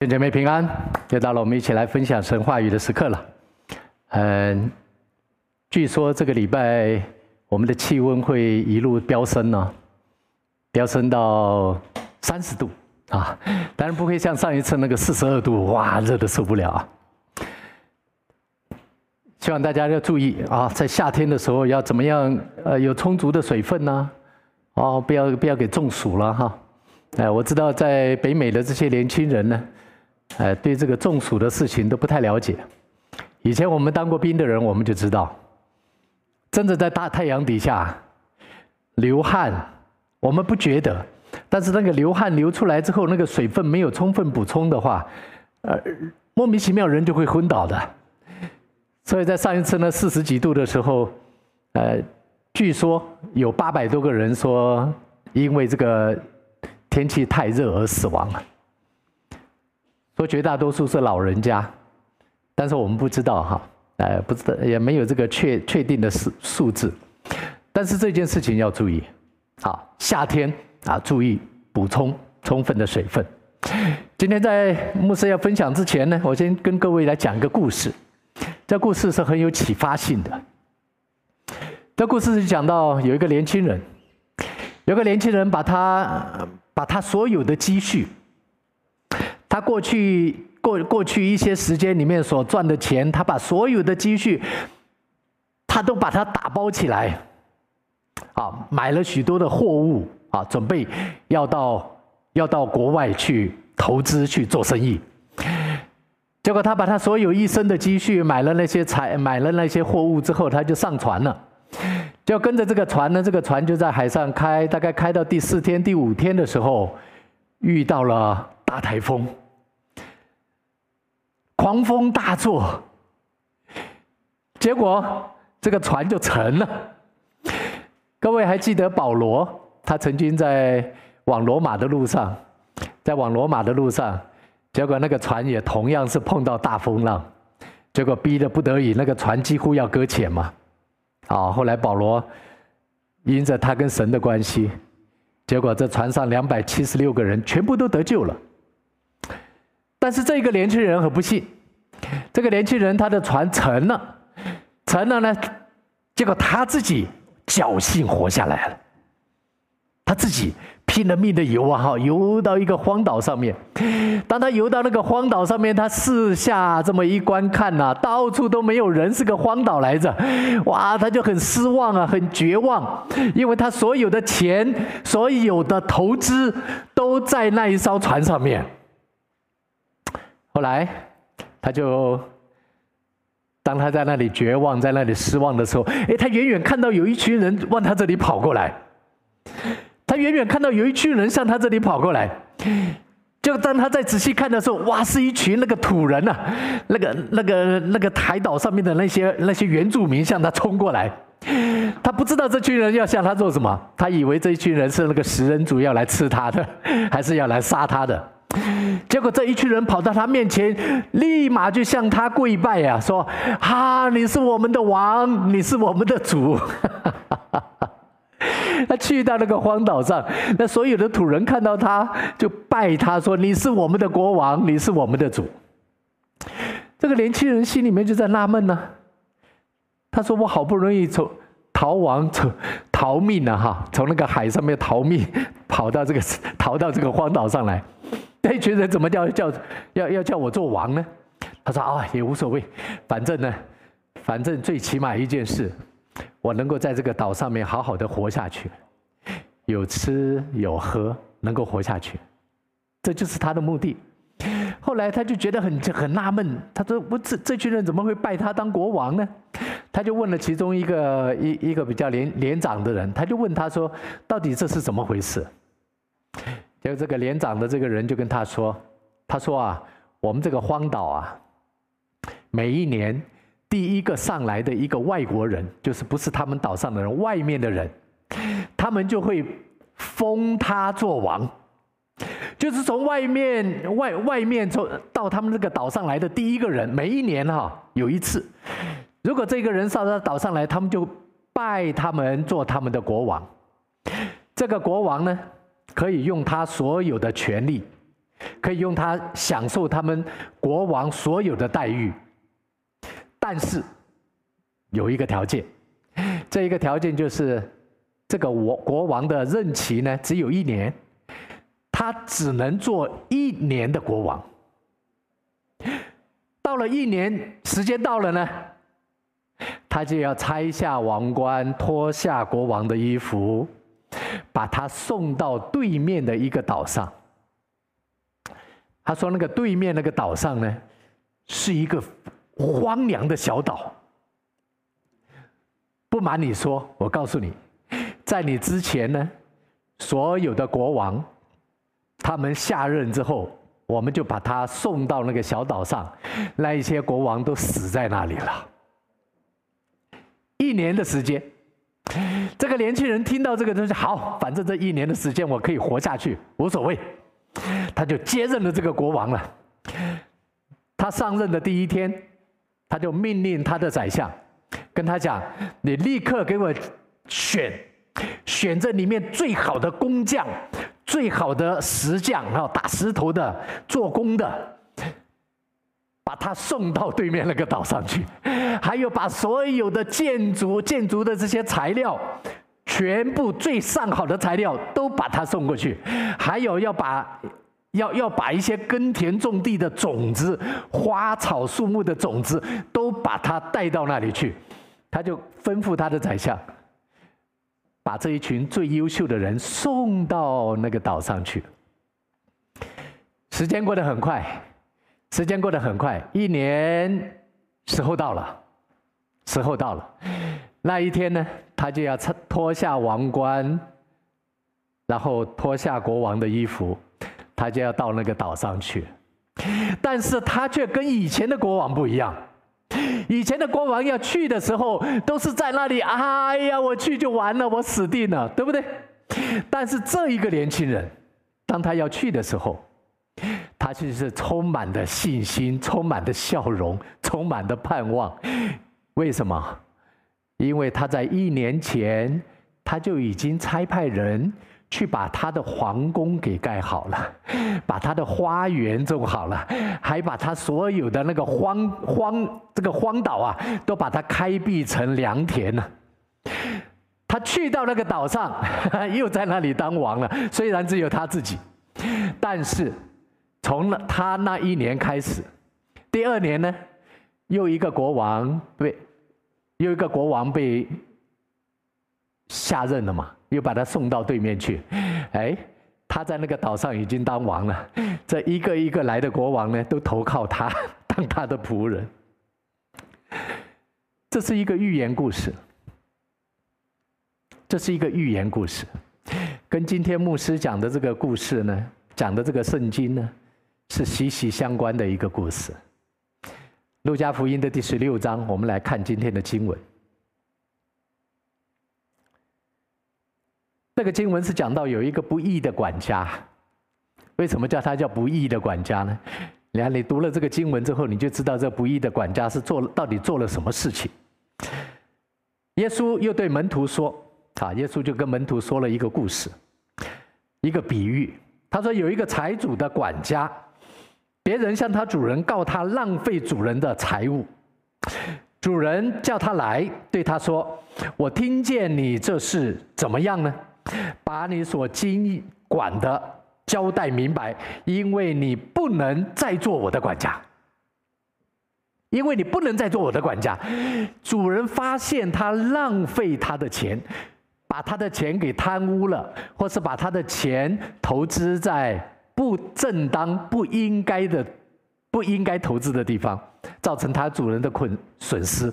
弟兄姐妹平安，又到了我们一起来分享神话语的时刻了。嗯，据说这个礼拜我们的气温会一路飙升呢，飙升到三十度啊！当然不会像上一次那个四十二度，哇，热的受不了啊！希望大家要注意啊，在夏天的时候要怎么样？呃，有充足的水分呢？哦，不要不要给中暑了哈！哎，我知道在北美的这些年轻人呢。哎，对这个中暑的事情都不太了解。以前我们当过兵的人，我们就知道，真的在大太阳底下流汗，我们不觉得，但是那个流汗流出来之后，那个水分没有充分补充的话，呃，莫名其妙人就会昏倒的。所以在上一次那四十几度的时候，呃，据说有八百多个人说因为这个天气太热而死亡了。说绝大多数是老人家，但是我们不知道哈，哎，不知道也没有这个确确定的数数字，但是这件事情要注意，好，夏天啊，注意补充充分的水分。今天在牧师要分享之前呢，我先跟各位来讲一个故事，这故事是很有启发性的。这故事是讲到有一个年轻人，有个年轻人把他把他所有的积蓄。他过去过过去一些时间里面所赚的钱，他把所有的积蓄，他都把它打包起来，啊，买了许多的货物啊，准备要到要到国外去投资去做生意。结果他把他所有一生的积蓄买了那些财买了那些货物之后，他就上船了，就跟着这个船呢，这个船就在海上开，大概开到第四天第五天的时候，遇到了大台风。狂风大作，结果这个船就沉了。各位还记得保罗？他曾经在往罗马的路上，在往罗马的路上，结果那个船也同样是碰到大风浪，结果逼得不得已，那个船几乎要搁浅嘛。啊，后来保罗因着他跟神的关系，结果这船上两百七十六个人全部都得救了。但是这个年轻人很不幸，这个年轻人他的船沉了，沉了呢，结果他自己侥幸活下来了，他自己拼了命的游啊哈，游到一个荒岛上面。当他游到那个荒岛上面，他四下这么一观看呐，到处都没有人，是个荒岛来着。哇，他就很失望啊，很绝望，因为他所有的钱、所有的投资都在那一艘船上面。后来，他就当他在那里绝望、在那里失望的时候，哎，他远远看到有一群人往他这里跑过来。他远远看到有一群人向他这里跑过来，就当他再仔细看的时候，哇，是一群那个土人呐、那个、那个、那个台岛上面的那些那些原住民向他冲过来。他不知道这群人要向他做什么，他以为这一群人是那个食人族要来吃他的，还是要来杀他的。结果这一群人跑到他面前，立马就向他跪拜呀、啊，说：“哈，你是我们的王，你是我们的主。”他去到那个荒岛上，那所有的土人看到他就拜他说：“你是我们的国王，你是我们的主。”这个年轻人心里面就在纳闷呢。他说：“我好不容易从逃亡、从逃命了、哈，从那个海上面逃命，跑到这个逃到这个荒岛上来。”那群人怎么叫叫要要叫我做王呢？他说啊，也无所谓，反正呢，反正最起码一件事，我能够在这个岛上面好好的活下去，有吃有喝，能够活下去，这就是他的目的。后来他就觉得很很纳闷，他说我这这群人怎么会拜他当国王呢？他就问了其中一个一一个比较年年长的人，他就问他说，到底这是怎么回事？就这个连长的这个人就跟他说：“他说啊，我们这个荒岛啊，每一年第一个上来的一个外国人，就是不是他们岛上的人，外面的人，他们就会封他做王。就是从外面外外面从到他们这个岛上来的第一个人，每一年哈有一次，如果这个人上到岛上来，他们就拜他们做他们的国王。这个国王呢？”可以用他所有的权利，可以用他享受他们国王所有的待遇。但是有一个条件，这一个条件就是这个国国王的任期呢只有一年，他只能做一年的国王。到了一年时间到了呢，他就要拆下王冠，脱下国王的衣服，把他送到对面的一个岛上。他说：“那个对面那个岛上呢，是一个。”荒凉的小岛。不瞒你说，我告诉你，在你之前呢，所有的国王，他们下任之后，我们就把他送到那个小岛上，那一些国王都死在那里了。一年的时间，这个年轻人听到这个东西，好，反正这一年的时间我可以活下去，无所谓，他就接任了这个国王了。他上任的第一天。他就命令他的宰相，跟他讲：“你立刻给我选，选这里面最好的工匠、最好的石匠，然后打石头的、做工的，把他送到对面那个岛上去。还有把所有的建筑、建筑的这些材料，全部最上好的材料都把他送过去。还有要把。”要要把一些耕田种地的种子、花草树木的种子，都把它带到那里去。他就吩咐他的宰相，把这一群最优秀的人送到那个岛上去。时间过得很快，时间过得很快，一年时候到了，时候到了，那一天呢，他就要脱下王冠，然后脱下国王的衣服。他就要到那个岛上去，但是他却跟以前的国王不一样。以前的国王要去的时候，都是在那里，哎呀，我去就完了，我死定了，对不对？但是这一个年轻人，当他要去的时候，他其实是充满的信心，充满的笑容，充满的盼望。为什么？因为他在一年前，他就已经差派人。去把他的皇宫给盖好了，把他的花园种好了，还把他所有的那个荒荒这个荒岛啊，都把它开辟成良田了。他去到那个岛上，又在那里当王了。虽然只有他自己，但是从他那一年开始，第二年呢，又一个国王被又一个国王被下任了嘛。又把他送到对面去，哎，他在那个岛上已经当王了。这一个一个来的国王呢，都投靠他，当他的仆人。这是一个寓言故事，这是一个寓言故事，跟今天牧师讲的这个故事呢，讲的这个圣经呢，是息息相关的一个故事。路加福音的第十六章，我们来看今天的经文。这个经文是讲到有一个不义的管家，为什么叫他叫不义的管家呢？你看，你读了这个经文之后，你就知道这不义的管家是做了到底做了什么事情。耶稣又对门徒说：“啊，耶稣就跟门徒说了一个故事，一个比喻。他说有一个财主的管家，别人向他主人告他浪费主人的财物，主人叫他来，对他说：‘我听见你这事怎么样呢？’把你所经管的交代明白，因为你不能再做我的管家。因为你不能再做我的管家。主人发现他浪费他的钱，把他的钱给贪污了，或是把他的钱投资在不正当、不应该的、不应该投资的地方，造成他主人的困损失，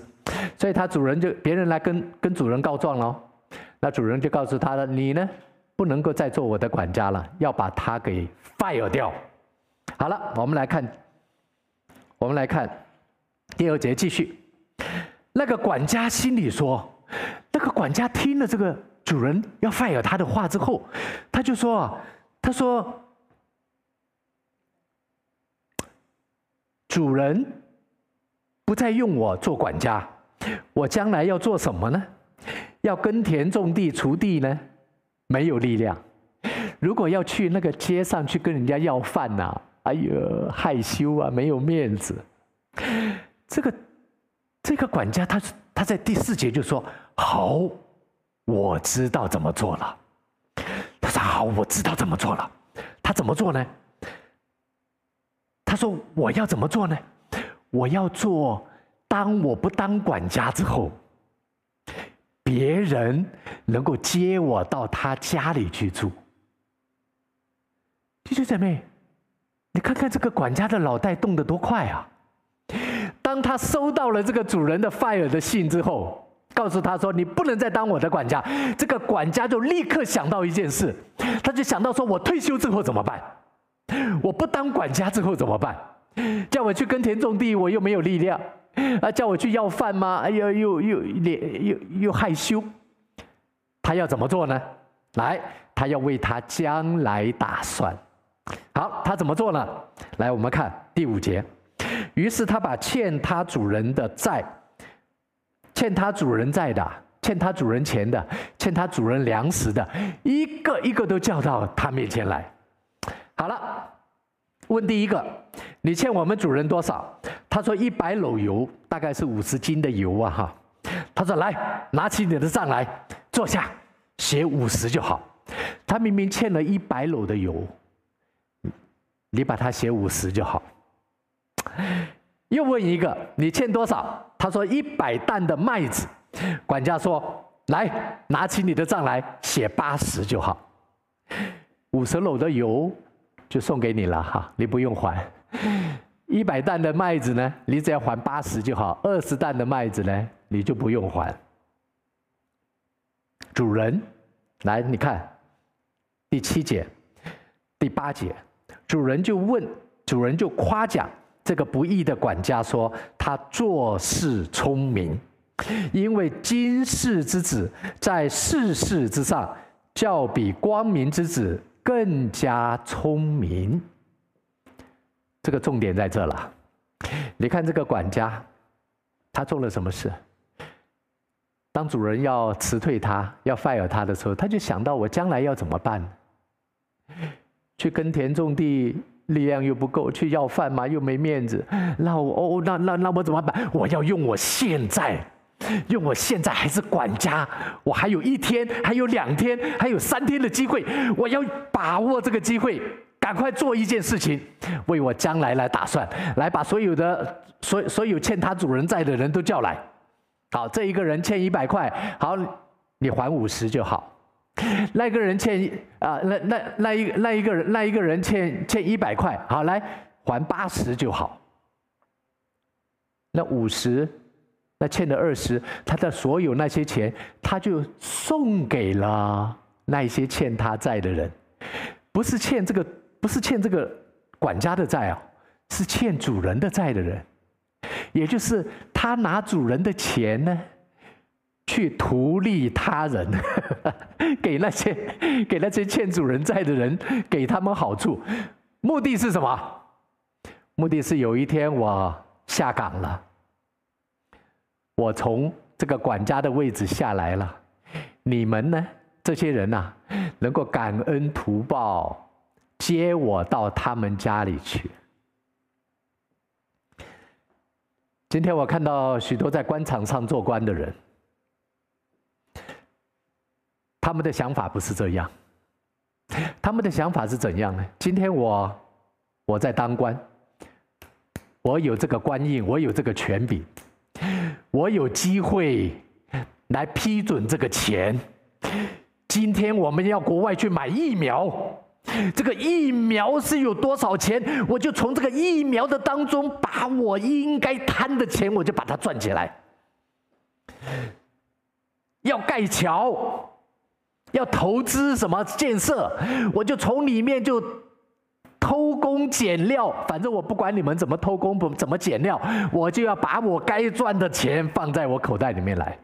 所以他主人就别人来跟跟主人告状喽。那主人就告诉他了：“你呢，不能够再做我的管家了，要把他给 fire 掉。”好了，我们来看，我们来看第二节继续。那个管家心里说：“那个管家听了这个主人要 fire 他的话之后，他就说：‘他说，主人不再用我做管家，我将来要做什么呢？’”要耕田种地锄地呢，没有力量；如果要去那个街上去跟人家要饭呐、哎呦，害羞啊，没有面子。这个这个管家他他在第四节就说：“好，我知道怎么做了。”他说：“好，我知道怎么做了。”他怎么做呢？说：“我要怎么做呢？我要做，当我不当管家之后，别人能够接我到他家里去住。”弟兄姊妹，你看看这个管家的脑袋动得多快啊！当他收到了这个主人的 fire 的信之后，告诉他说：“你不能再当我的管家。”这个管家就立刻想到一件事，他就想到说：“我退休之后怎么办？我不当管家之后怎么办？叫我去耕田种地，我又没有力量；啊，叫我去要饭吗？哎呦，又又脸又又害羞。他要怎么做呢？来，他要为他将来打算。好，他怎么做呢？来，我们看第五节。”于是他把欠他主人的债，欠他主人债的，欠他主人钱的，欠他主人粮食的，一个一个都叫到他面前来。好了，问第一个，你欠我们主人多少？他说一百篓油，大概是五十斤的油啊哈。他说来，拿起你的账来，坐下，写五十就好。他明明欠了一百篓的油，你把它写五十就好。又问一个，你欠多少？他说一百担的麦子。管家说：“来，拿起你的账来，写八十就好。五十篓的油就送给你了哈，你不用还。一百担的麦子呢，你只要还八十就好。二十担的麦子呢，你就不用还。”主人，来，你看第七节、第八节，主人就问，主人就夸奖。这个不义的管家说：“他做事聪明，因为今世之子在世事之上，较比光明之子更加聪明。”这个重点在这了。你看这个管家，他做了什么事？当主人要辞退他、要 fire 他的时候，他就想到我将来要怎么办？去耕田种地。力量又不够，去要饭嘛，又没面子。那我哦，那那那我怎么办？我要用我现在，用我现在还是管家，我还有一天，还有两天，还有三天的机会，我要把握这个机会，赶快做一件事情，为我将来来打算，来把所有的所所有欠他主人债的人都叫来。好，这一个人欠一百块，好，你还五十就好。那个人欠啊，那那那一那一个人那一个人欠欠一百块，好，来还八十就好。那五十，那欠的二十，他的所有那些钱，他就送给了那些欠他债的人，不是欠这个，不是欠这个管家的债啊，是欠主人的债的人，也就是他拿主人的钱呢。去图利他人，给那些给那些欠主人债的人，给他们好处，目的是什么？目的是有一天我下岗了，我从这个管家的位置下来了，你们呢？这些人呐、啊，能够感恩图报，接我到他们家里去。今天我看到许多在官场上做官的人。他们的想法不是这样，他们的想法是怎样呢？今天我我在当官，我有这个官印，我有这个权柄，我有机会来批准这个钱。今天我们要国外去买疫苗，这个疫苗是有多少钱？我就从这个疫苗的当中把我应该贪的钱，我就把它赚起来。要盖桥。要投资什么建设，我就从里面就偷工减料，反正我不管你们怎么偷工不怎么减料，我就要把我该赚的钱放在我口袋里面来。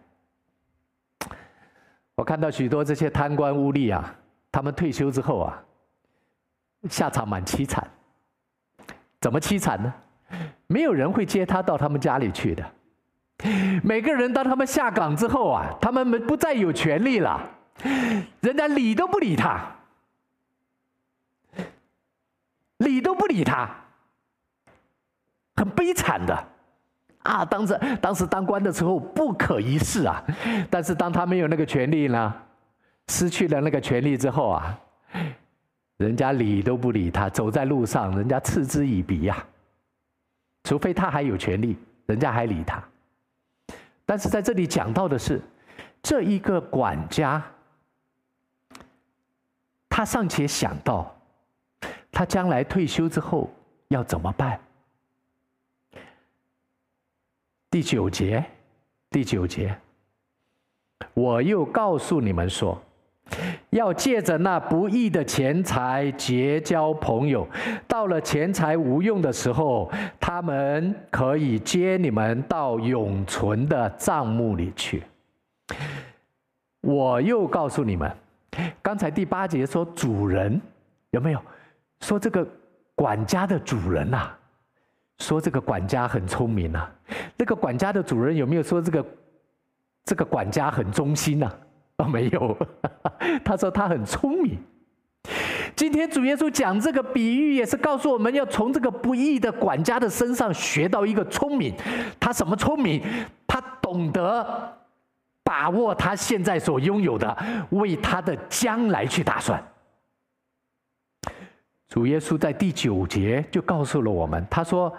我看到许多这些贪官污吏啊，他们退休之后啊，下场蛮凄惨。怎么凄惨呢？没有人会接他到他们家里去的。每个人当他们下岗之后啊，他们不再有权利了。人家理都不理他，理都不理他，很悲惨的啊！当时当时当官的时候不可一世啊，但是当他没有那个权力呢，失去了那个权力之后啊，人家理都不理他，走在路上人家嗤之以鼻呀。除非他还有权力，人家还理他。但是在这里讲到的是，这一个管家，他尚且想到，他将来退休之后要怎么办？第九节，第九节，我又告诉你们说。要借着那不义的钱财结交朋友，到了钱财无用的时候，他们可以接你们到永存的帐目里去。我又告诉你们，刚才第八节说主人有没有说这个管家的主人呐、啊？说这个管家很聪明呐、啊？那个管家的主人有没有说这个这个管家很忠心呐、啊？哦，没有，他说他很聪明。今天主耶稣讲这个比喻，也是告诉我们要从这个不义的管家的身上学到一个聪明。他什么聪明？他懂得把握他现在所拥有的，为他的将来去打算。主耶稣在第九节就告诉了我们，他说。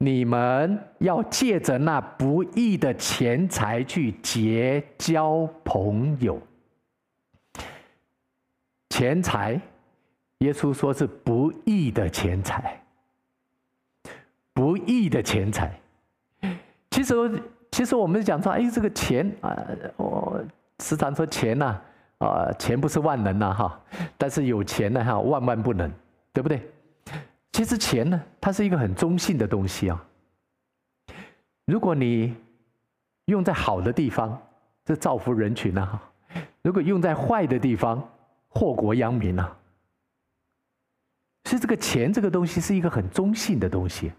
你们要借着那不义的钱财去结交朋友。钱财，耶稣说是不义的钱财，不义的钱财。其实，其实我们讲说，哎，这个钱啊，我时常说钱呐，啊，钱不是万能呐，哈，但是有钱呢，哈，万万不能，对不对？其实钱呢，它是一个很中性的东西啊。如果你用在好的地方，这造福人群啊；如果用在坏的地方，祸国殃民啊。所以这个钱这个东西是一个很中性的东西。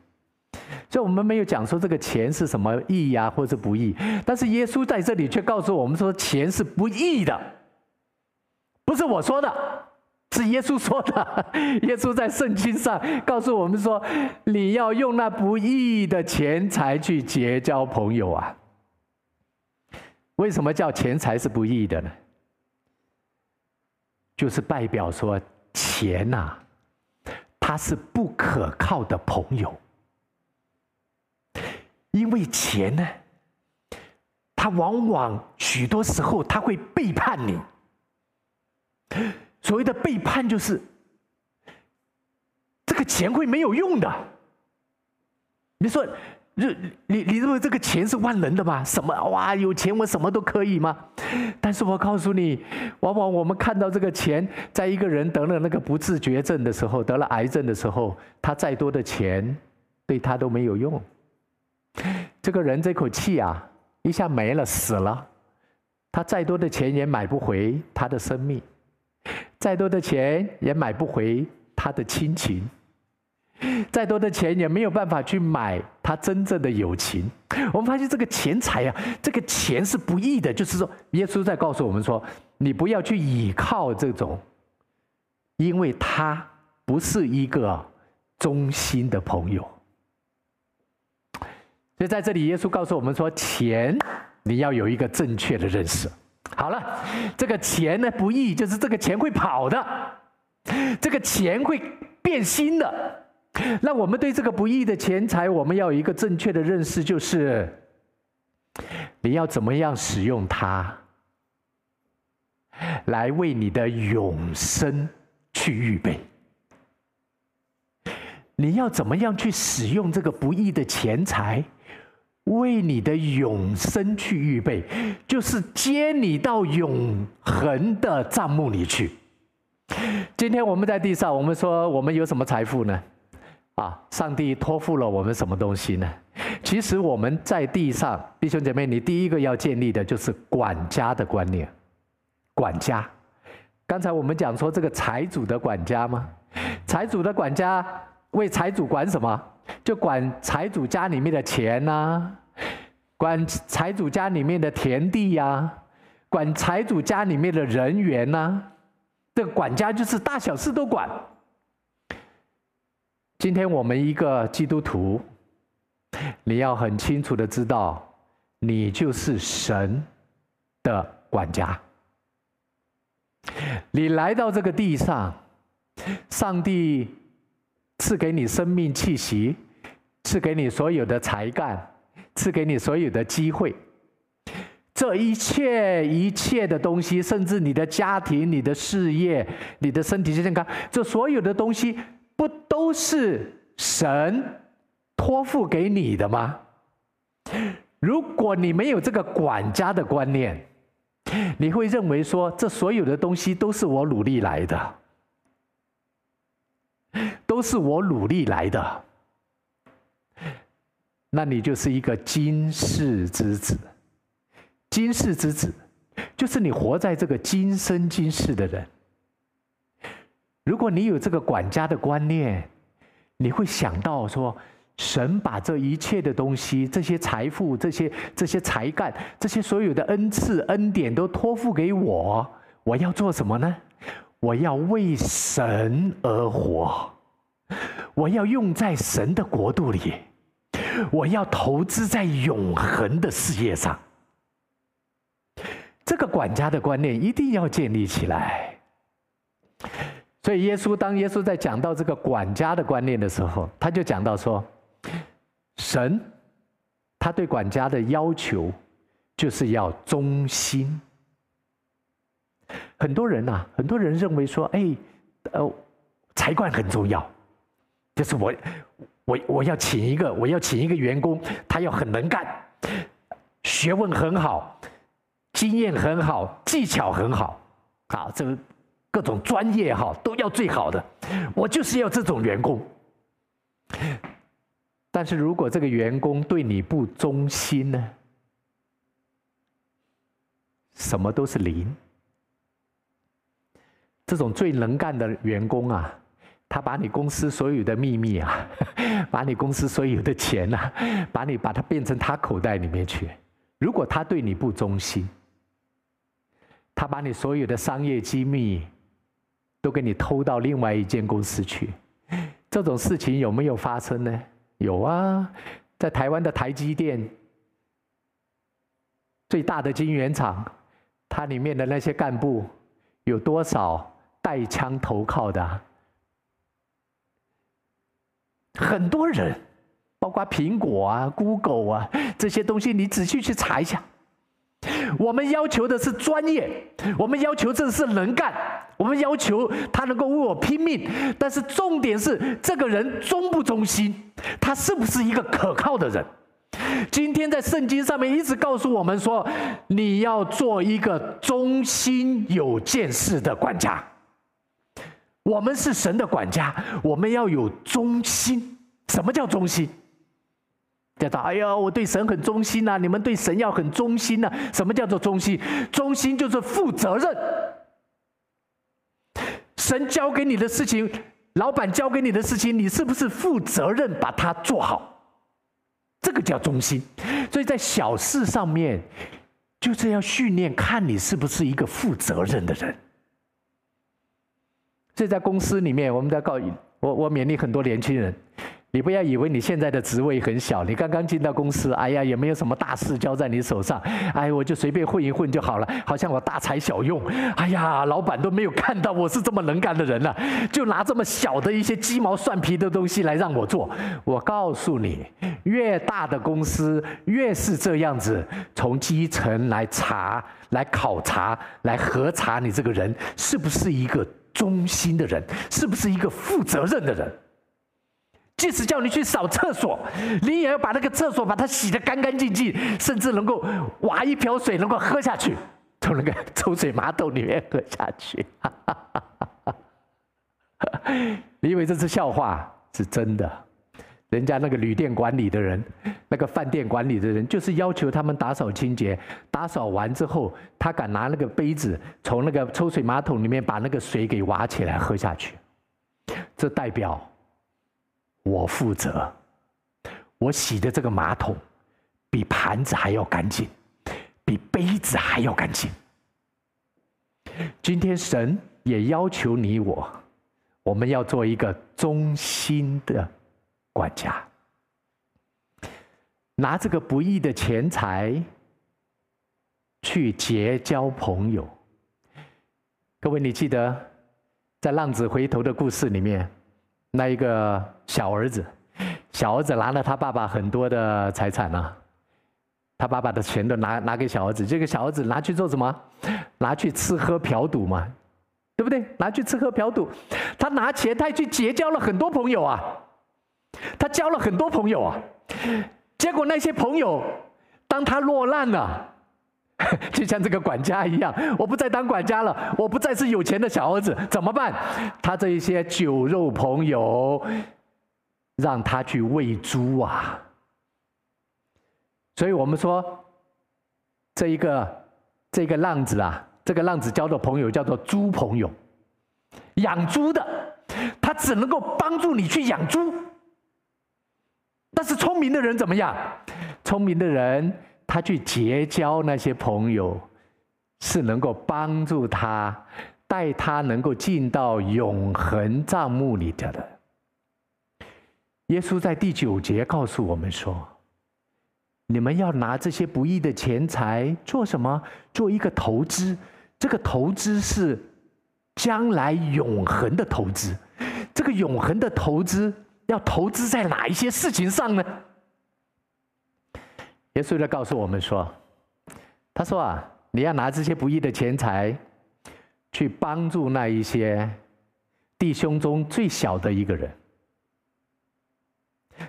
所以我们没有讲说这个钱是什么义呀，或者不义。但是耶稣在这里却告诉我们说，钱是不义的，不是我说的。是耶稣说的，耶稣在圣经上告诉我们说：“你要用那不义的钱财去结交朋友啊。”为什么叫钱财是不义的呢？就是代表说钱呐，它是不可靠的朋友，因为钱呢，它往往许多时候它会背叛你。所谓的背叛，就是这个钱会没有用的。你说，你你你认为这个钱是万能的吗？什么哇，有钱我什么都可以吗？但是我告诉你，往往我们看到这个钱，在一个人得了那个不治绝症的时候，得了癌症的时候，他再多的钱对他都没有用。这个人这口气啊，一下没了，死了，他再多的钱也买不回他的生命。再多的钱也买不回他的亲情，再多的钱也没有办法去买他真正的友情。我们发现这个钱财啊，这个钱是不义的。就是说，耶稣在告诉我们说，你不要去倚靠这种，因为他不是一个忠心的朋友。所以在这里，耶稣告诉我们说，钱你要有一个正确的认识。好了，这个钱呢，不易，就是这个钱会跑的，这个钱会变心的。那我们对这个不易的钱财，我们要有一个正确的认识，就是你要怎么样使用它，来为你的永生去预备。你要怎么样去使用这个不易的钱财？为你的永生去预备，就是接你到永恒的帐幕里去。今天我们在地上，我们说我们有什么财富呢？啊，上帝托付了我们什么东西呢？其实我们在地上，弟兄姐妹，你第一个要建立的就是管家的观念。管家，刚才我们讲说这个财主的管家吗？财主的管家为财主管什么？就管财主家里面的钱呐、管财主家里面的田地呀、管财主家里面的人员呐、这个管家就是大小事都管。今天我们一个基督徒，你要很清楚的知道，你就是神的管家。你来到这个地上，上帝赐给你生命气息，赐给你所有的才干，赐给你所有的机会。这一切一切的东西，甚至你的家庭、你的事业、你的身体健康，这所有的东西，不都是神托付给你的吗？如果你没有这个管家的观念，你会认为说，这所有的东西都是我努力来的，都是我努力来的，那你就是一个今世之子。今世之子，就是你活在这个今生今世的人。如果你有这个管家的观念，你会想到说，神把这一切的东西、这些财富、这些这些才干、这些所有的恩赐、恩典都托付给我，我要做什么呢？我要为神而活，我要用在神的国度里，我要投资在永恒的事业上。这个管家的观念一定要建立起来。所以，耶稣当耶稣在讲到这个管家的观念的时候，他就讲到说，神他对管家的要求就是要忠心。很多人呐、啊，很多人认为说，哎，呃，才干很重要，就是我我我要请一个我要请一个员工，他要很能干，学问很好。经验很好，技巧很好，好，这个各种专业哈都要最好的，我就是要这种员工。但是如果这个员工对你不忠心呢？什么都是零。这种最能干的员工啊，他把你公司所有的秘密啊，把你公司所有的钱啊，把你把它变成他口袋里面去。如果他对你不忠心，他把你所有的商业机密都给你偷到另外一间公司去，这种事情有没有发生呢？有啊，在台湾的台积电最大的晶圆厂，它里面的那些干部有多少带枪投靠的？很多人，包括苹果啊、Google 啊这些东西，你仔细去查一下。我们要求的是专业，我们要求这是能干，我们要求他能够为我拼命。但是重点是这个人忠不忠心，他是不是一个可靠的人？今天在圣经上面一直告诉我们说，你要做一个忠心有见识的管家。我们是神的管家，我们要有忠心。什么叫忠心？叫做哎呀，我对神很忠心呐！你们对神要很忠心呐！什么叫做忠心？忠心就是负责任。神交给你的事情，老板交给你的事情，你是不是负责任把它做好？这个叫忠心。所以在小事上面，就是要训练，看你是不是一个负责任的人。所以在公司里面，我们在告我，我勉励很多年轻人。你不要以为你现在的职位很小，你刚刚进到公司，哎呀，也没有什么大事交在你手上，哎，我就随便混一混就好了，好像我大材小用，哎呀，老板都没有看到我是这么能干的人了，就拿这么小的一些鸡毛蒜皮的东西来让我做。我告诉你，越大的公司越是这样子，从基层来查、来考察、来核查你这个人是不是一个忠心的人，是不是一个负责任的人。即使叫你去扫厕所，你也要把那个厕所把它洗得干干净净，甚至能够挖一瓢水能够喝下去，从那个抽水马桶里面喝下去。你以为这是笑话？是真的。人家那个旅店管理的人，那个饭店管理的人，就是要求他们打扫清洁，打扫完之后，他敢拿那个杯子从那个抽水马桶里面把那个水给挖起来喝下去，这代表。我负责，我洗的这个马桶比盘子还要干净，比杯子还要干净。今天神也要求你我，我们要做一个忠心的管家，拿这个不义的钱财去结交朋友。各位，你记得在浪子回头的故事里面，那一个小儿子，小儿子拿了他爸爸很多的财产啊，他爸爸的钱都拿拿给小儿子，这个小儿子拿去做什么？拿去吃喝嫖赌嘛，对不对？拿去吃喝嫖赌，他拿钱，他去结交了很多朋友啊，他交了很多朋友啊，结果那些朋友，当他落难了。就像这个管家一样，我不再当管家了，我不再是有钱的小儿子，怎么办？他这一些酒肉朋友，让他去喂猪啊！所以我们说，这一个这个浪子啊，这个浪子交的朋友叫做猪朋友，养猪的，他只能够帮助你去养猪。但是聪明的人怎么样？聪明的人。他去结交那些朋友，是能够帮助他，带他能够进到永恒帐幕里的。耶稣在第九节告诉我们说：“你们要拿这些不义的钱财做什么？做一个投资。这个投资是将来永恒的投资。这个永恒的投资要投资在哪一些事情上呢？”耶稣在告诉我们说：“他说啊，你要拿这些不义的钱财，去帮助那一些弟兄中最小的一个人。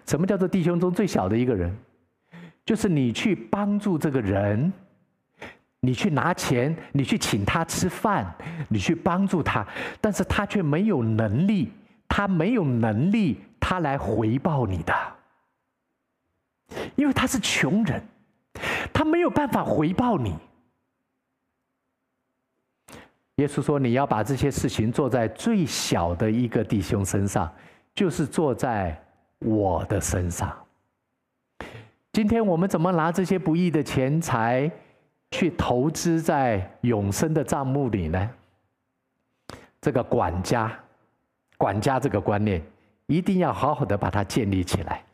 什么叫做弟兄中最小的一个人？就是你去帮助这个人，你去拿钱，你去请他吃饭，你去帮助他，但是他却没有能力，他没有能力，他来回报你的。”因为他是穷人，他没有办法回报你。耶稣说：“你要把这些事情做在最小的一个弟兄身上，就是做在我的身上。”今天我们怎么拿这些不义的钱财去投资在永生的账目里呢？这个管家，管家这个观念，一定要好好的把它建立起来。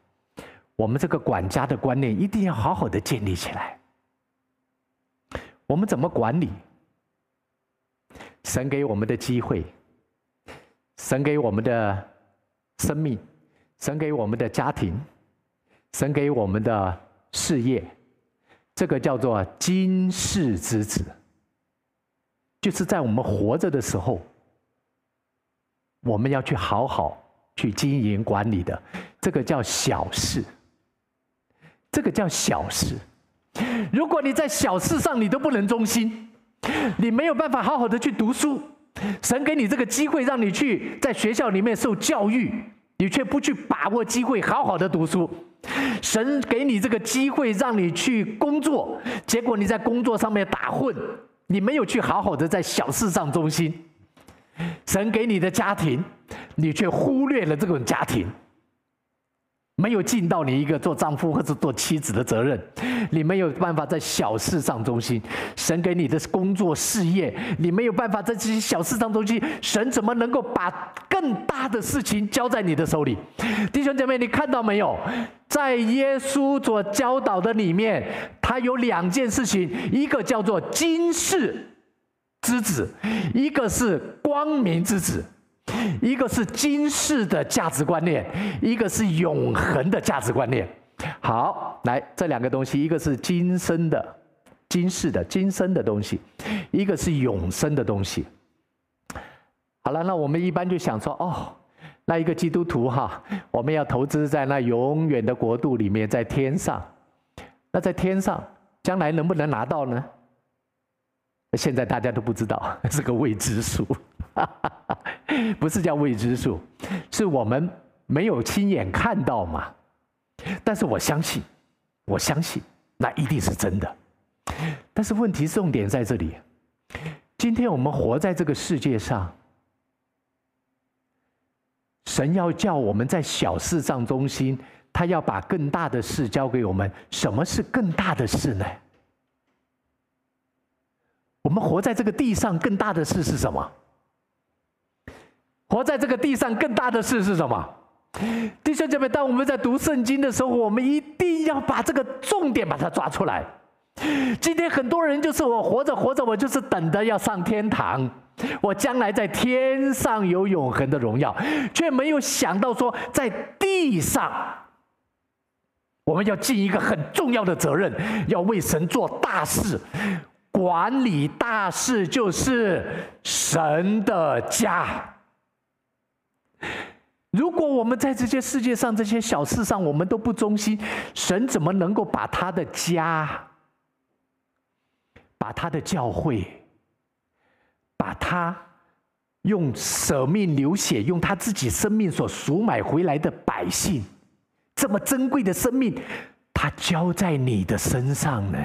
我们这个管家的观念一定要好好的建立起来。我们怎么管理？神给我们的机会，神给我们的生命，神给我们的家庭，神给我们的事业，这个叫做今世之子，就是在我们活着的时候，我们要去好好去经营管理的，这个叫小事。这个叫小事。如果你在小事上你都不能忠心，你没有办法好好的去读书。神给你这个机会，让你去在学校里面受教育，你却不去把握机会，好好的读书。神给你这个机会，让你去工作，结果你在工作上面打混，你没有去好好的在小事上忠心。神给你的家庭，你却忽略了这种家庭。没有尽到你一个做丈夫或者做妻子的责任，你没有办法在小事上忠心。神给你的工作事业，你没有办法在这些小事上忠心。神怎么能够把更大的事情交在你的手里？弟兄姐妹，你看到没有？在耶稣所教导的里面，他有两件事情，一个叫做今世之子，一个是光明之子。一个是今世的价值观念，一个是永恒的价值观念。好，来这两个东西，一个是今生的、今世的、今生的东西，一个是永生的东西。好了，那我们一般就想说，哦，那一个基督徒哈，我们要投资在那永远的国度里面，在天上。那在天上，将来能不能拿到呢？现在大家都不知道，是个未知数。不是叫未知数，是我们没有亲眼看到嘛。但是我相信，我相信那一定是真的。但是问题重点在这里，今天我们活在这个世界上，神要叫我们在小事上忠心，他要把更大的事交给我们。什么是更大的事呢？我们活在这个地上，更大的事是什么？活在这个地上更大的事是什么？弟兄姐妹，当我们在读圣经的时候，我们一定要把这个重点把它抓出来。今天很多人就是我活着活着，我就是等着要上天堂，我将来在天上有永恒的荣耀，却没有想到说在地上，我们要尽一个很重要的责任，要为神做大事，管理大事，就是神的家。如果我们在这些世界上这些小事上，我们都不忠心，神怎么能够把他的家，把他的教会，把他用舍命流血，用他自己生命所赎买回来的百姓，这么珍贵的生命，他交在你的身上呢？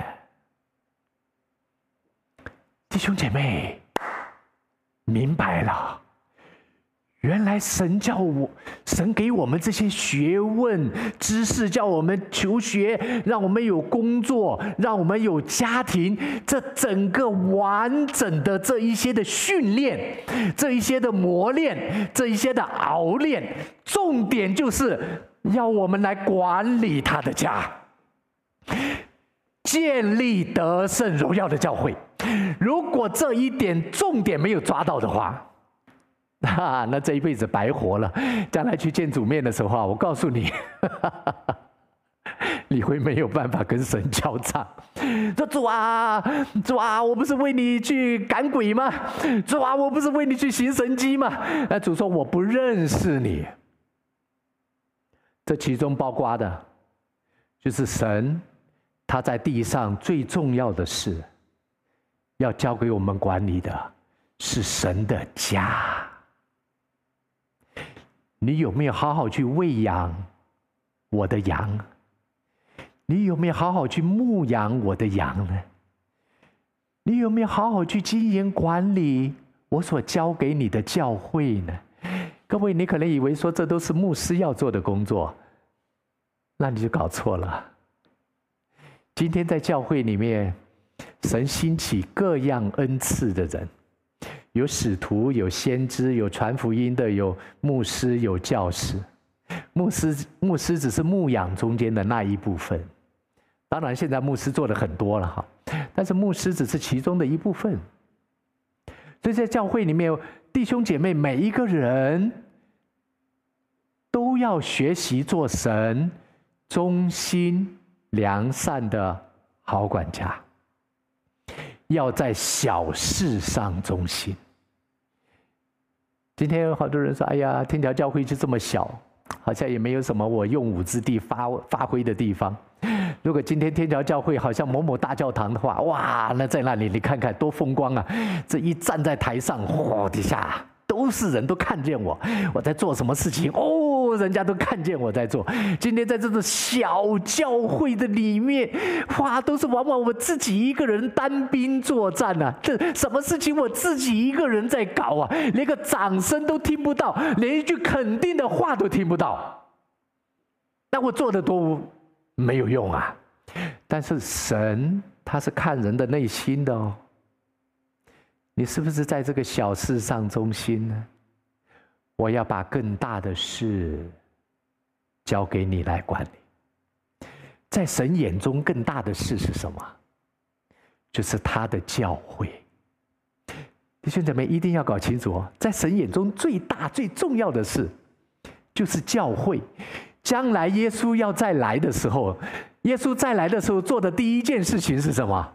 弟兄姐妹，明白了。原来神叫我，神给我们这些学问知识，叫我们求学，让我们有工作，让我们有家庭。这整个完整的这一些的训练，这一些的磨练，这一些的熬练，重点就是要我们来管理他的家，建立得胜荣耀的教会。如果这一点重点没有抓到的话，啊，那这一辈子白活了。将来去见主面的时候啊，我告诉你，你会没有办法跟神交账。说主啊，主啊，我不是为你去赶鬼吗？主啊，我不是为你去行神迹吗？那主说我不认识你。这其中包括的，就是神他在地上最重要的事，要交给我们管理的，是神的家。你有没有好好去喂养我的羊？你有没有好好去牧养我的羊呢？你有没有好好去经营管理我所交给你的教会呢？各位，你可能以为说这都是牧师要做的工作，那你就搞错了。今天在教会里面，神兴起各样恩赐的人。有使徒，有先知，有传福音的，有牧师，有教师。牧师，牧师只是牧养中间的那一部分。当然，现在牧师做的很多了哈，但是牧师只是其中的一部分。所以在教会里面，弟兄姐妹每一个人都要学习做神忠心良善的好管家。要在小事上忠心。今天有好多人说：“哎呀，天桥教会就这么小，好像也没有什么我用武之地发发挥的地方。如果今天天桥教会好像某某大教堂的话，哇，那在那里你看看多风光啊！这一站在台上，嚯，底下。”都是人都看见我，我在做什么事情哦，人家都看见我在做。今天在这种小教会的里面，哇，都是往往我自己一个人单兵作战呐、啊。这什么事情我自己一个人在搞啊，连个掌声都听不到，连一句肯定的话都听不到。那我做的多没有用啊。但是神他是看人的内心的哦。你是不是在这个小事上中心呢？我要把更大的事交给你来管理。在神眼中，更大的事是什么？就是他的教会。弟兄姊妹一定要搞清楚哦，在神眼中最大最重要的事，就是教会。将来耶稣要再来的时候，耶稣再来的时候做的第一件事情是什么？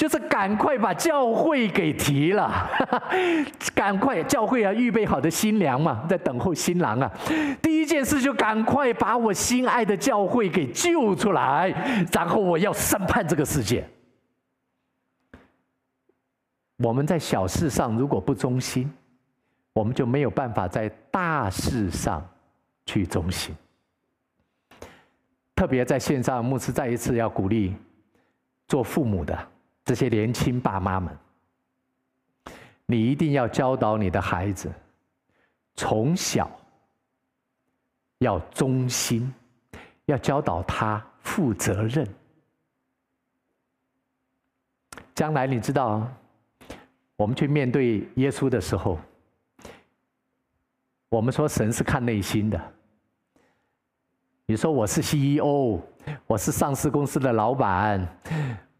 就是赶快把教会给提了，赶快教会啊，预备好的新娘嘛，在等候新郎啊。第一件事就赶快把我心爱的教会给救出来，然后我要审判这个世界。我们在小事上如果不忠心，我们就没有办法在大事上去忠心。特别在线上，牧师再一次要鼓励做父母的。这些年轻爸妈们，你一定要教导你的孩子，从小要忠心，要教导他负责任。将来你知道，我们去面对耶稣的时候，我们说神是看内心的。你说我是 CEO，我是上市公司的老板，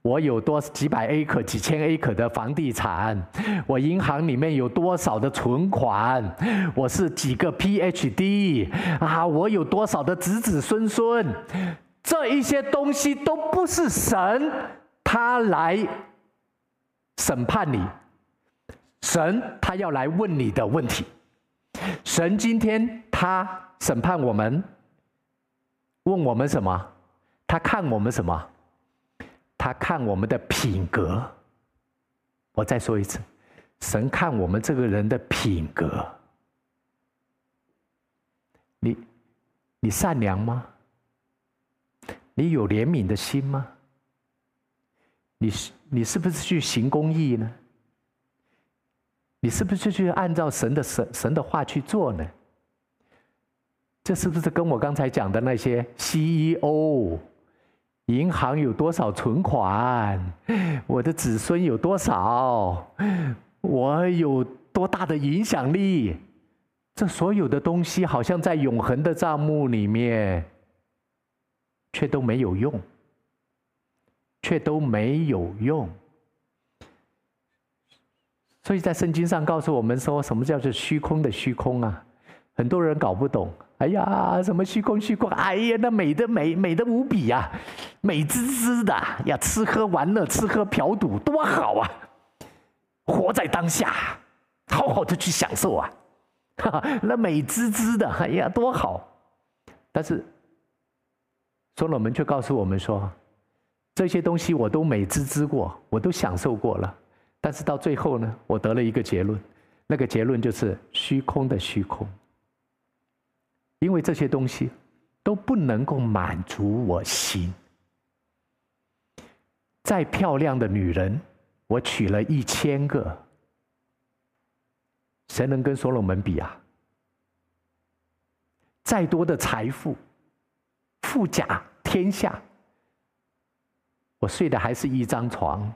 我有多几百 A 可、几千 A 可的房地产，我银行里面有多少的存款，我是几个 PhD 啊，我有多少的子子孙孙，这一些东西都不是神他来审判你，神他要来问你的问题。神今天他审判我们，问我们什么？他看我们什么？看我们的品格。我再说一次，神看我们这个人的品格。你，你善良吗？你有怜悯的心吗？你是你是不是去行公义呢？你是不是去按照神的神神的话去做呢？这是不是跟我刚才讲的那些 CEO，银行有多少存款，我的子孙有多少，我有多大的影响力，这所有的东西好像在永恒的账目里面，却都没有用，却都没有用。所以在圣经上告诉我们说，什么叫做虚空的虚空啊？很多人搞不懂。哎呀，什么虚空虚空？哎呀，那美的美美的无比呀，美滋滋的呀，吃喝玩乐，吃喝嫖赌多好啊！活在当下，好好的去享受啊！哈哈，那美滋滋的，哎呀，多好！但是，所罗门却告诉我们说，这些东西我都美滋滋过，我都享受过了。但是到最后呢，我得了一个结论，那个结论就是虚空的虚空，因为这些东西都不能够满足我心。再漂亮的女人，我娶了一千个，谁能跟所罗门比啊？再多的财富，富甲天下，我睡的还是一张床。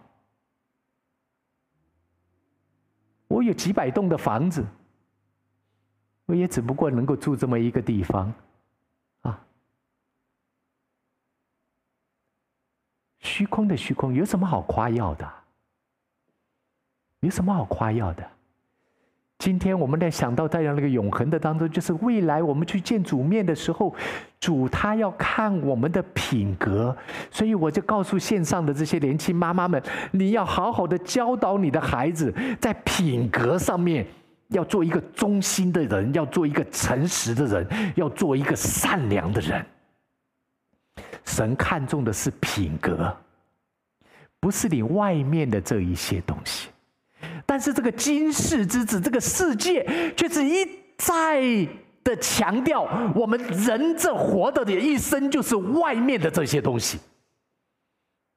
我有几百栋的房子，我也只不过能够住这么一个地方，啊，虚空的虚空，有什么好夸耀的？有什么好夸耀的？今天我们在想到在那个永恒的当中，就是未来我们去见主面的时候，主他要看我们的品格，所以我就告诉线上的这些年轻妈妈们，你要好好的教导你的孩子，在品格上面要做一个忠心的人，要做一个诚实的人，要做一个善良的人。神看重的是品格，不是你外面的这一些东西。但是这个今世之子，这个世界却是一再的强调，我们人这活着的一生就是外面的这些东西。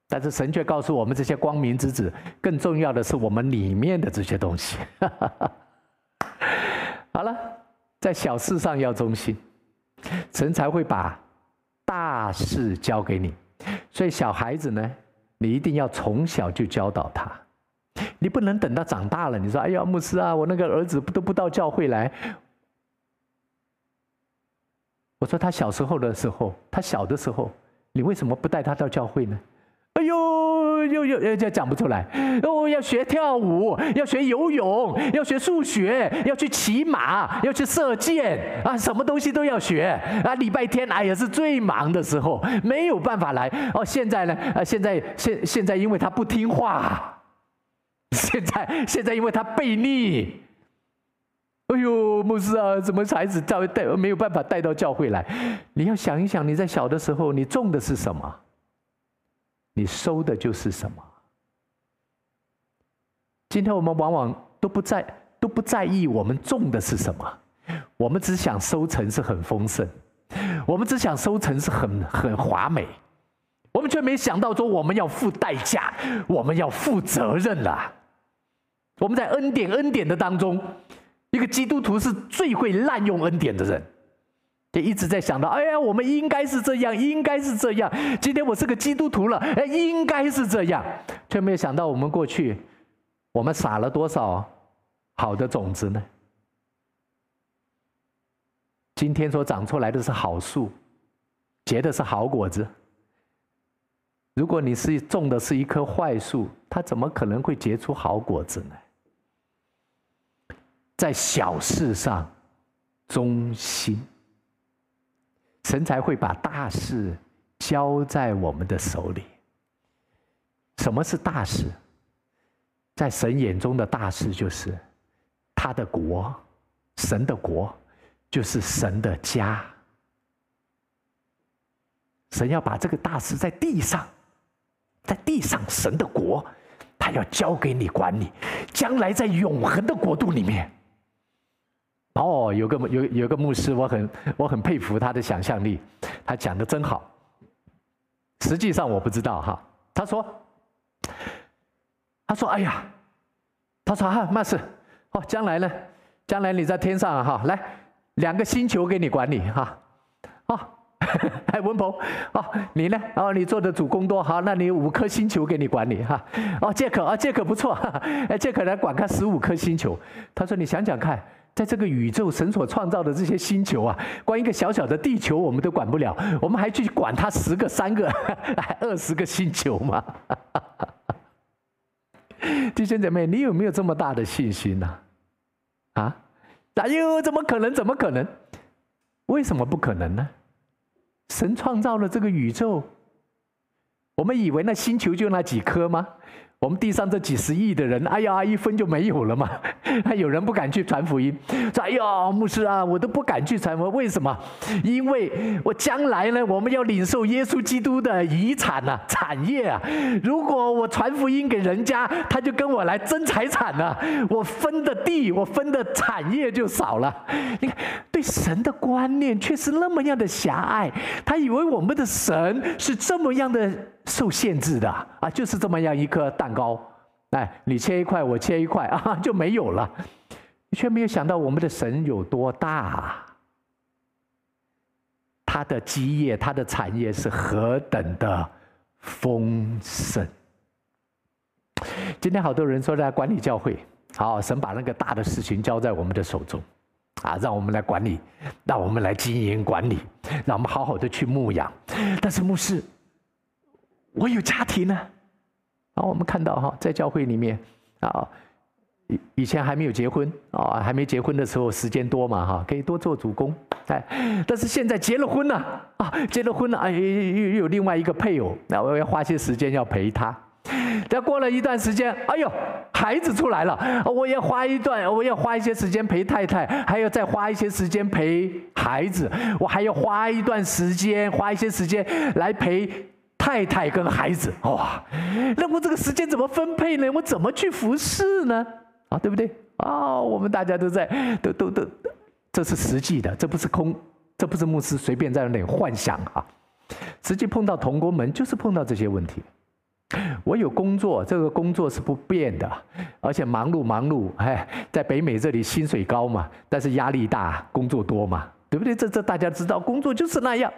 但是神却告诉我们，这些光明之子，更重要的是我们里面的这些东西。好了，在小事上要忠心，神才会把大事交给你。所以小孩子呢，你一定要从小就教导他。你不能等到长大了，你说：“哎呀，牧师啊，我那个儿子不都不到教会来。”我说：“他小时候的时候，他小的时候，你为什么不带他到教会呢？”哎呦，又又又讲不出来。哦，要学跳舞，要学游泳，要学数学，要去骑马，要去射箭啊，什么东西都要学啊。礼拜天哎呀是最忙的时候，没有办法来。哦，现在呢？啊，现在现现在因为他不听话。现在现在因为他悖逆，哎呦，牧师啊，怎么孩子带带没有办法带到教会来？你要想一想，你在小的时候，你种的是什么？你收的就是什么？今天我们往往都不在都不在意我们种的是什么，我们只想收成是很丰盛，我们只想收成是很很华美，我们却没想到说我们要付代价，我们要负责任了。我们在恩典恩典的当中，一个基督徒是最会滥用恩典的人，也一直在想到：哎呀，我们应该是这样，应该是这样。今天我是个基督徒了，哎，应该是这样，却没有想到我们过去，我们撒了多少好的种子呢？今天所长出来的是好树，结的是好果子。如果你是种的是一棵坏树，它怎么可能会结出好果子呢？在小事上忠心，神才会把大事交在我们的手里。什么是大事？在神眼中的大事就是他的国，神的国就是神的家。神要把这个大事在地上，在地上神的国，他要交给你管理，将来在永恒的国度里面。哦，有个有有个牧师，我很我很佩服他的想象力，他讲的真好。实际上我不知道哈，他说，他说哎呀，他说哈，那是哦，将来呢，将来你在天上哈，来两个星球给你管理哈，哦，哎文鹏哦，你呢？哦，你做的主工多好，那你五颗星球给你管理哈，哦杰克啊杰克不错，哎杰克来管他十五颗星球，他说你想想看。在这个宇宙，神所创造的这些星球啊，光一个小小的地球我们都管不了，我们还去管它十个、三个、二十个星球吗？弟兄姐妹，你有没有这么大的信心呢？啊？哎呦，怎么可能？怎么可能？为什么不可能呢？神创造了这个宇宙，我们以为那星球就那几颗吗？我们地上这几十亿的人，哎呀，一分就没有了嘛？还 有人不敢去传福音，说：“哎呀，牧师啊，我都不敢去传福音，为什么？因为我将来呢，我们要领受耶稣基督的遗产呐、啊，产业啊。如果我传福音给人家，他就跟我来争财产了、啊，我分的地，我分的产业就少了。你看，对神的观念却是那么样的狭隘，他以为我们的神是这么样的。”受限制的啊，就是这么样一颗蛋糕，哎，你切一块，我切一块啊，就没有了。却没有想到我们的神有多大，他的基业，他的产业是何等的丰盛。今天好多人说在管理教会，好，神把那个大的事情交在我们的手中，啊，让我们来管理，让我们来经营管理，让我们好好的去牧养。但是牧师。我有家庭呢，啊，我们看到哈，在教会里面啊，以以前还没有结婚啊，还没结婚的时候时间多嘛哈，可以多做主工，哎，但是现在结了婚了啊，结了婚了，哎，又又有另外一个配偶，那我要花些时间要陪他。再过了一段时间，哎呦，孩子出来了，我要花一段，我要花一些时间陪太太，还要再花一些时间陪孩子，我还要花一段时间，花一些时间来陪。太太跟孩子，哇，那我这个时间怎么分配呢？我怎么去服侍呢？啊，对不对？啊，我们大家都在，都都都，这是实际的，这不是空，这不是牧师随便在那里幻想啊。实际碰到同工们，就是碰到这些问题。我有工作，这个工作是不变的，而且忙碌忙碌，哎，在北美这里薪水高嘛，但是压力大，工作多嘛，对不对？这这大家知道，工作就是那样。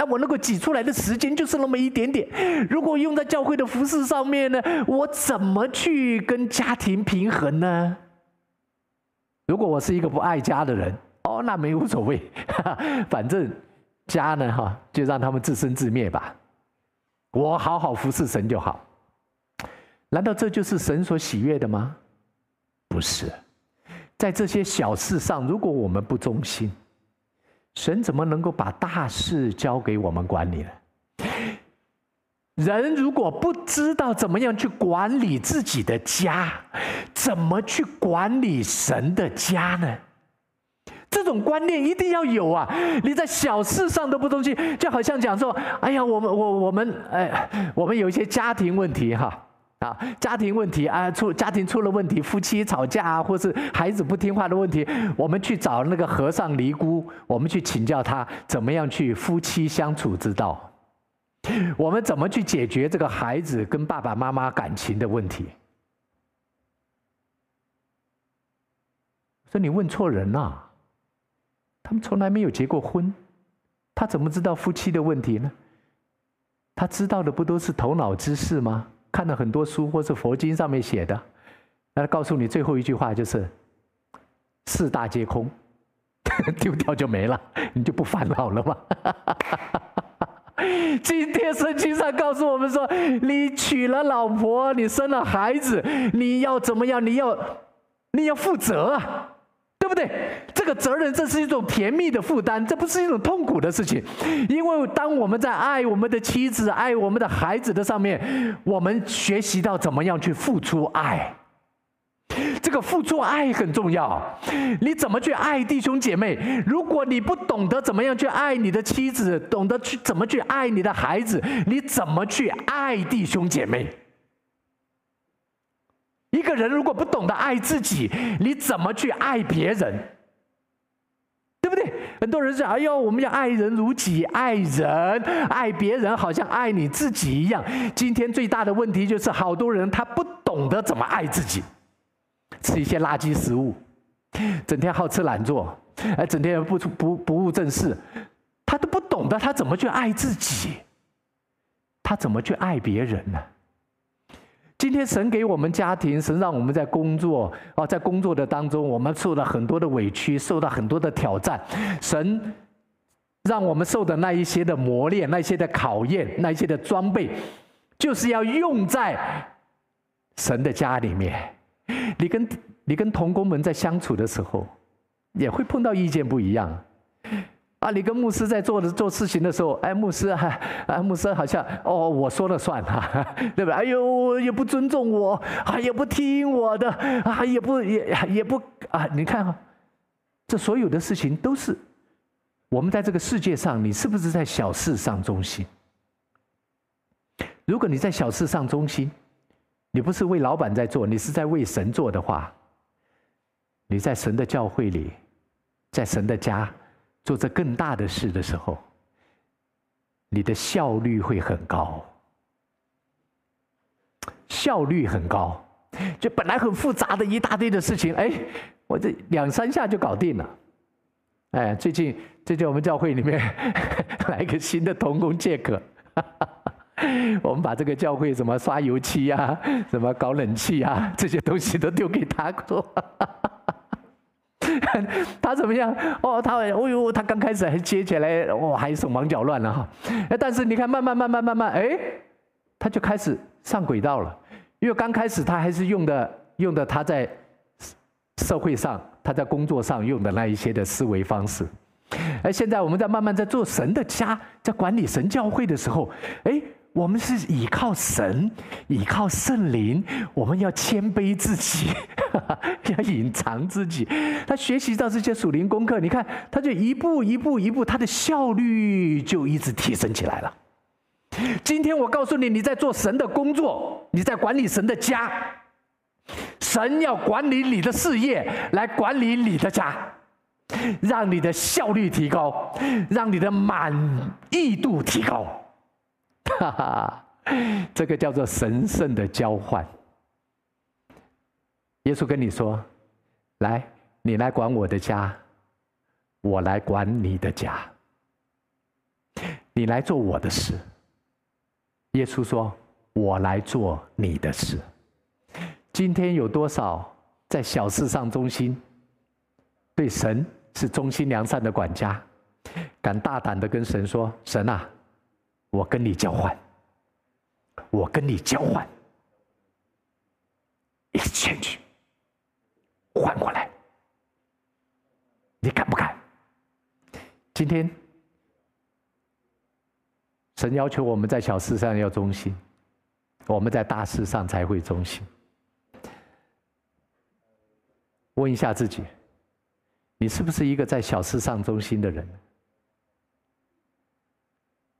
那我能够挤出来的时间就是那么一点点，如果用在教会的服饰上面呢，我怎么去跟家庭平衡呢？如果我是一个不爱家的人，哦，那没无所谓，反正家呢，哈，就让他们自生自灭吧，我好好服侍神就好。难道这就是神所喜悦的吗？不是，在这些小事上，如果我们不忠心。神怎么能够把大事交给我们管理呢？人如果不知道怎么样去管理自己的家，怎么去管理神的家呢？这种观念一定要有啊！你在小事上都不忠心，就好像讲说：“哎呀，我们我我们哎，我们有一些家庭问题哈。”啊，家庭问题啊，出家庭出了问题，夫妻吵架啊，或是孩子不听话的问题，我们去找那个和尚尼姑，我们去请教他怎么样去夫妻相处之道，我们怎么去解决这个孩子跟爸爸妈妈感情的问题？说你问错人了，他们从来没有结过婚，他怎么知道夫妻的问题呢？他知道的不都是头脑之事吗？看了很多书，或是佛经上面写的，那告诉你最后一句话就是“四大皆空”，丢掉就没了，你就不烦恼了吗？今天圣经上告诉我们说，你娶了老婆，你生了孩子，你要怎么样？你要，你要负责啊，对不对？这个责任，这是一种甜蜜的负担，这不是一种痛苦的事情。因为当我们在爱我们的妻子、爱我们的孩子的上面，我们学习到怎么样去付出爱。这个付出爱很重要，你怎么去爱弟兄姐妹？如果你不懂得怎么样去爱你的妻子，懂得去怎么去爱你的孩子，你怎么去爱弟兄姐妹？一个人如果不懂得爱自己，你怎么去爱别人？对不对？很多人说：“哎呦，我们要爱人如己，爱人爱别人，好像爱你自己一样。”今天最大的问题就是，好多人他不懂得怎么爱自己。吃一些垃圾食物，整天好吃懒做，哎，整天不不不务正事，他都不懂得他怎么去爱自己，他怎么去爱别人呢？今天神给我们家庭，神让我们在工作啊，在工作的当中，我们受到很多的委屈，受到很多的挑战，神让我们受的那一些的磨练，那一些的考验，那一些的装备，就是要用在神的家里面。你跟你跟同工们在相处的时候，也会碰到意见不一样，啊，你跟牧师在做的做事情的时候，哎，牧师哈，啊，牧师好像哦，我说了算哈，对不对？哎呦，也不尊重我，啊，也不听我的，啊，也不也也不啊，你看啊，这所有的事情都是我们在这个世界上，你是不是在小事上中心？如果你在小事上中心。你不是为老板在做，你是在为神做的话，你在神的教会里，在神的家做着更大的事的时候，你的效率会很高，效率很高。就本来很复杂的一大堆的事情，哎，我这两三下就搞定了。哎，最近最近我们教会里面 来一个新的童工杰克。我们把这个教会什么刷油漆啊，什么搞冷气啊，这些东西都丢给他做。他怎么样？哦，他哦呦，他刚开始还接起来，哦，还手忙脚乱了哈。但是你看，慢慢慢慢慢慢，哎，他就开始上轨道了。因为刚开始他还是用的用的他在社会上，他在工作上用的那一些的思维方式。而现在我们在慢慢在做神的家，在管理神教会的时候，哎。我们是倚靠神，倚靠圣灵。我们要谦卑自己，要隐藏自己。他学习到这些属灵功课，你看，他就一步一步一步，他的效率就一直提升起来了。今天我告诉你，你在做神的工作，你在管理神的家。神要管理你的事业，来管理你的家，让你的效率提高，让你的满意度提高。哈哈，这个叫做神圣的交换。耶稣跟你说：“来，你来管我的家，我来管你的家。你来做我的事。”耶稣说：“我来做你的事。”今天有多少在小事上忠心，对神是忠心良善的管家，敢大胆的跟神说：“神啊！”我跟你交换，我跟你交换，exchange，换过来，你敢不敢？今天，神要求我们在小事上要忠心，我们在大事上才会忠心。问一下自己，你是不是一个在小事上忠心的人？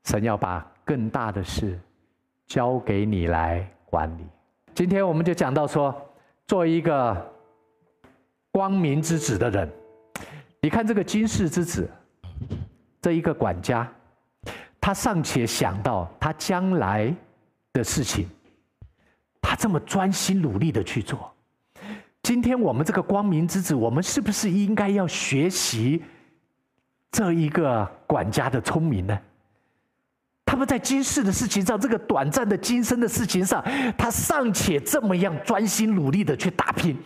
神要把更大的事交给你来管理。今天我们就讲到说，做一个光明之子的人。你看这个金世之子，这一个管家，他尚且想到他将来的事情，他这么专心努力的去做。今天我们这个光明之子，我们是不是应该要学习这一个管家的聪明呢？他们在今世的事情上，这个短暂的今生的事情上，他尚且这么样专心努力的去打拼，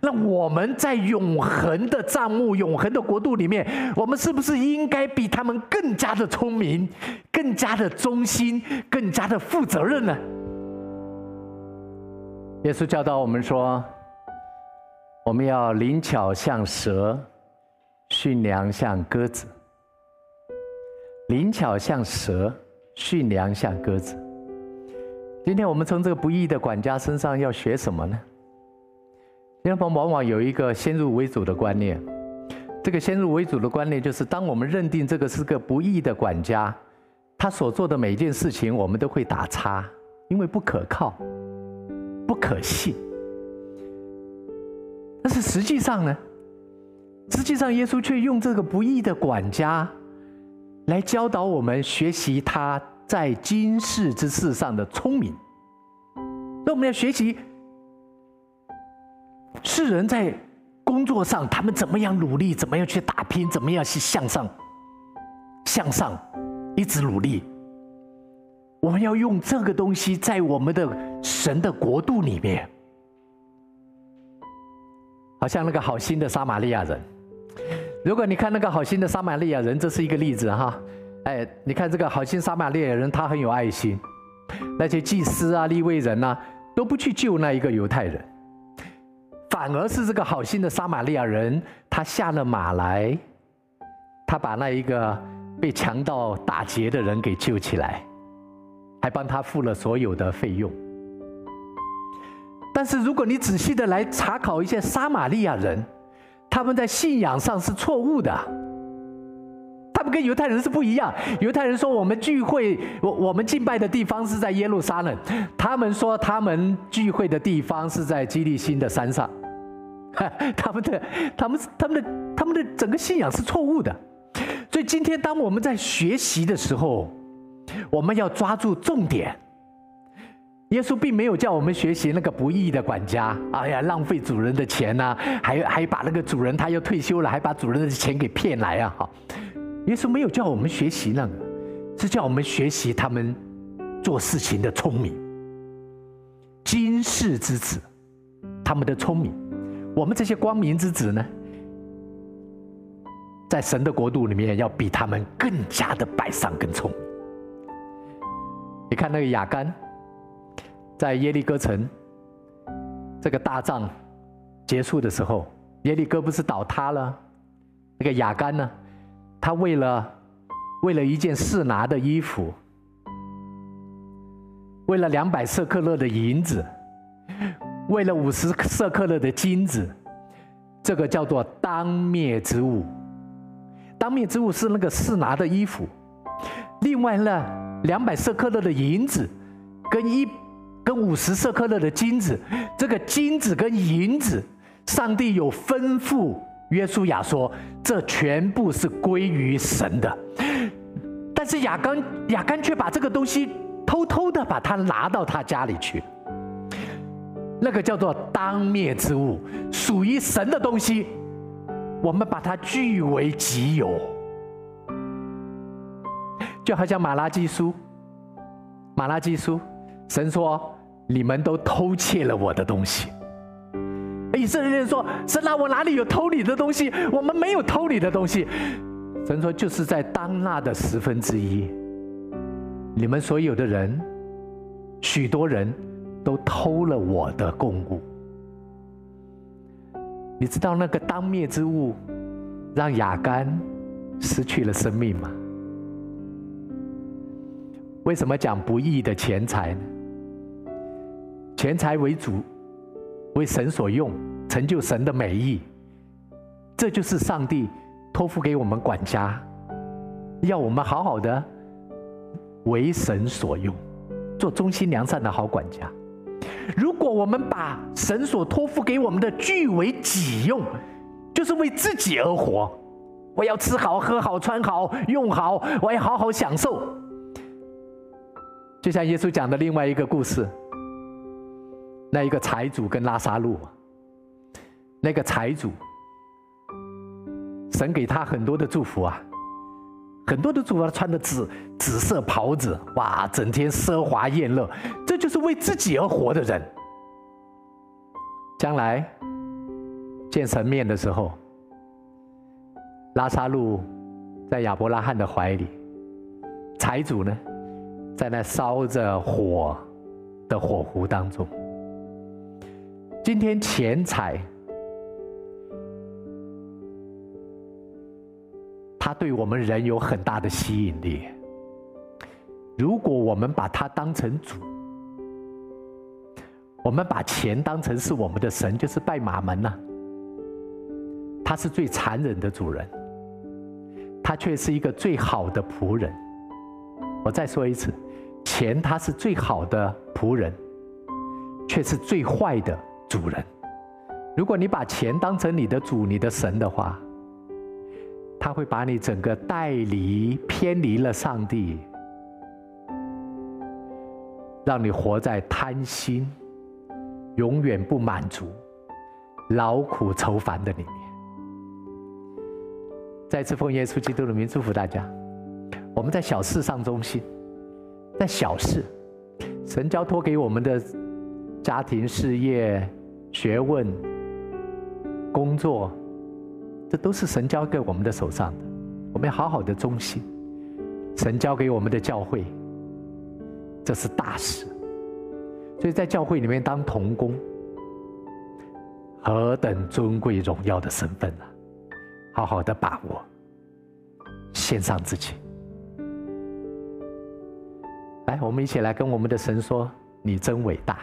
那我们在永恒的帐幕、永恒的国度里面，我们是不是应该比他们更加的聪明、更加的忠心、更加的负责任呢？耶稣教导我们说，我们要灵巧像蛇，驯良像鸽子。灵巧像蛇，驯良像鸽子。今天我们从这个不义的管家身上要学什么呢？人们往往有一个先入为主的观念，这个先入为主的观念就是，当我们认定这个是个不义的管家，他所做的每一件事情，我们都会打叉，因为不可靠、不可信。但是实际上呢，实际上耶稣却用这个不义的管家，来教导我们学习他在今世之事上的聪明。那我们要学习。世人在工作上，他们怎么样努力，怎么样去打拼，怎么样去向上，向上，一直努力。我们要用这个东西在我们的神的国度里面，好像那个好心的撒玛利亚人。如果你看那个好心的撒玛利亚人，这是一个例子哈。哎，你看这个好心撒玛利亚人，他很有爱心，那些祭司啊、利未人啊，都不去救那一个犹太人。反而是这个好心的撒玛利亚人，他下了马来，他把那一个被强盗打劫的人给救起来，还帮他付了所有的费用。但是如果你仔细的来查考一些撒玛利亚人，他们在信仰上是错误的，他们跟犹太人是不一样。犹太人说我们聚会，我我们敬拜的地方是在耶路撒冷，他们说他们聚会的地方是在基利新的山上。他们的、他们、他们的、他们的整个信仰是错误的，所以今天当我们在学习的时候，我们要抓住重点。耶稣并没有叫我们学习那个不义的管家，哎呀，浪费主人的钱呐、还还把那个主人他要退休了，还把主人的钱给骗来啊！哈，耶稣没有叫我们学习那个，是叫我们学习他们做事情的聪明，今世之子，他们的聪明。我们这些光明之子呢，在神的国度里面，要比他们更加的摆上更聪明。你看那个雅干，在耶利哥城这个大仗结束的时候，耶利哥不是倒塌了？那个亚干呢，他为了为了一件示拿的衣服，为了两百色克勒的银子。为了五十色克勒的金子，这个叫做当灭之物。当灭之物是那个示拿的衣服。另外呢，两百色克勒的银子，跟一跟五十舍客勒的金子，这个金子跟银子，上帝有吩咐约书亚说，这全部是归于神的。但是亚干亚干却把这个东西偷偷的把它拿到他家里去。那个叫做当灭之物，属于神的东西，我们把它据为己有，就好像马拉基书，马拉基书，神说你们都偷窃了我的东西。以色列人说：神啊，我哪里有偷你的东西？我们没有偷你的东西。神说：就是在当纳的十分之一，你们所有的人，许多人。都偷了我的供物，你知道那个当灭之物让亚干失去了生命吗？为什么讲不义的钱财呢？钱财为主，为神所用，成就神的美意，这就是上帝托付给我们管家，要我们好好的为神所用，做忠心良善的好管家。如果我们把神所托付给我们的据为己用，就是为自己而活，我要吃好、喝好、穿好、用好，我要好好享受。就像耶稣讲的另外一个故事，那一个财主跟拉萨路，那个财主，神给他很多的祝福啊。很多的祝福。他，穿的紫紫色袍子，哇，整天奢华宴乐，这就是为自己而活的人。将来见神面的时候，拉萨路在亚伯拉罕的怀里，财主呢，在那烧着火的火湖当中。今天钱财，它对我们人有很大的吸引力。如果我们把它当成主，我们把钱当成是我们的神，就是拜马门呐。他是最残忍的主人，他却是一个最好的仆人。我再说一次，钱他是最好的仆人，却是最坏的主人。如果你把钱当成你的主、你的神的话，他会把你整个带离、偏离了上帝，让你活在贪心、永远不满足、劳苦愁烦的里面。再次奉耶稣基督的名祝福大家。我们在小事上忠心，在小事，神交托给我们的家庭、事业、学问、工作，这都是神交给我们的手上的。我们要好好的忠心。神交给我们的教会，这是大事。所以在教会里面当童工，何等尊贵荣耀的身份啊！好好的把握，献上自己。来，我们一起来跟我们的神说：“你真伟大。”